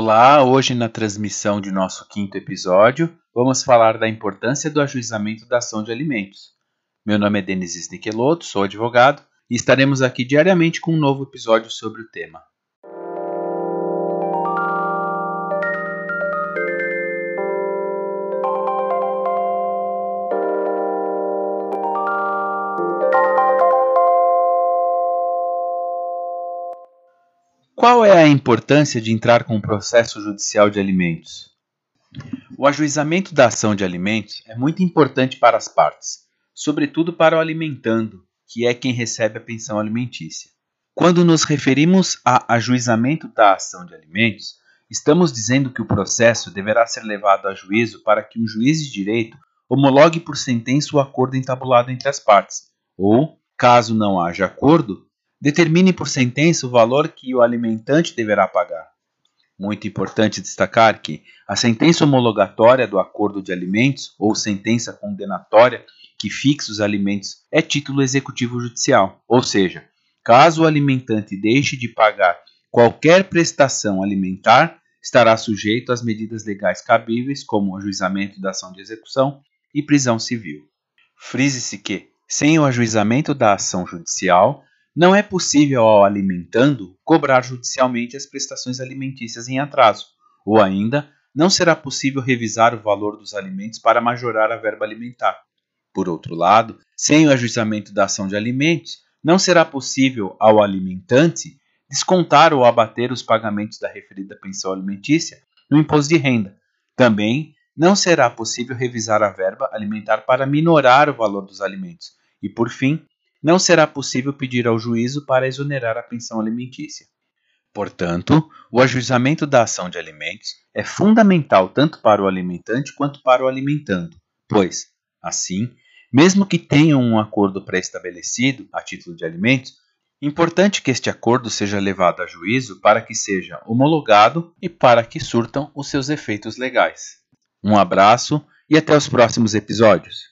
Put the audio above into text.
Hoje, na transmissão de nosso quinto episódio, vamos falar da importância do ajuizamento da ação de alimentos. Meu nome é Denis Sniqueloto, sou advogado e estaremos aqui diariamente com um novo episódio sobre o tema. Qual é a importância de entrar com um processo judicial de alimentos? O ajuizamento da ação de alimentos é muito importante para as partes, sobretudo para o alimentando, que é quem recebe a pensão alimentícia. Quando nos referimos a ajuizamento da ação de alimentos, estamos dizendo que o processo deverá ser levado a juízo para que um juiz de direito homologue por sentença o acordo entabulado entre as partes, ou, caso não haja acordo, determine por sentença o valor que o alimentante deverá pagar. Muito importante destacar que a sentença homologatória do acordo de alimentos ou sentença condenatória que fixa os alimentos é título executivo judicial, ou seja, caso o alimentante deixe de pagar qualquer prestação alimentar, estará sujeito às medidas legais cabíveis, como o ajuizamento da ação de execução e prisão civil. Frise-se que, sem o ajuizamento da ação judicial, não é possível ao alimentando cobrar judicialmente as prestações alimentícias em atraso, ou ainda não será possível revisar o valor dos alimentos para majorar a verba alimentar. Por outro lado, sem o ajuizamento da ação de alimentos, não será possível ao alimentante descontar ou abater os pagamentos da referida pensão alimentícia no imposto de renda. Também não será possível revisar a verba alimentar para minorar o valor dos alimentos. E, por fim, não será possível pedir ao juízo para exonerar a pensão alimentícia. Portanto, o ajuizamento da ação de alimentos é fundamental tanto para o alimentante quanto para o alimentando, pois, assim, mesmo que tenham um acordo pré-estabelecido a título de alimentos, importante que este acordo seja levado a juízo para que seja homologado e para que surtam os seus efeitos legais. Um abraço e até os próximos episódios.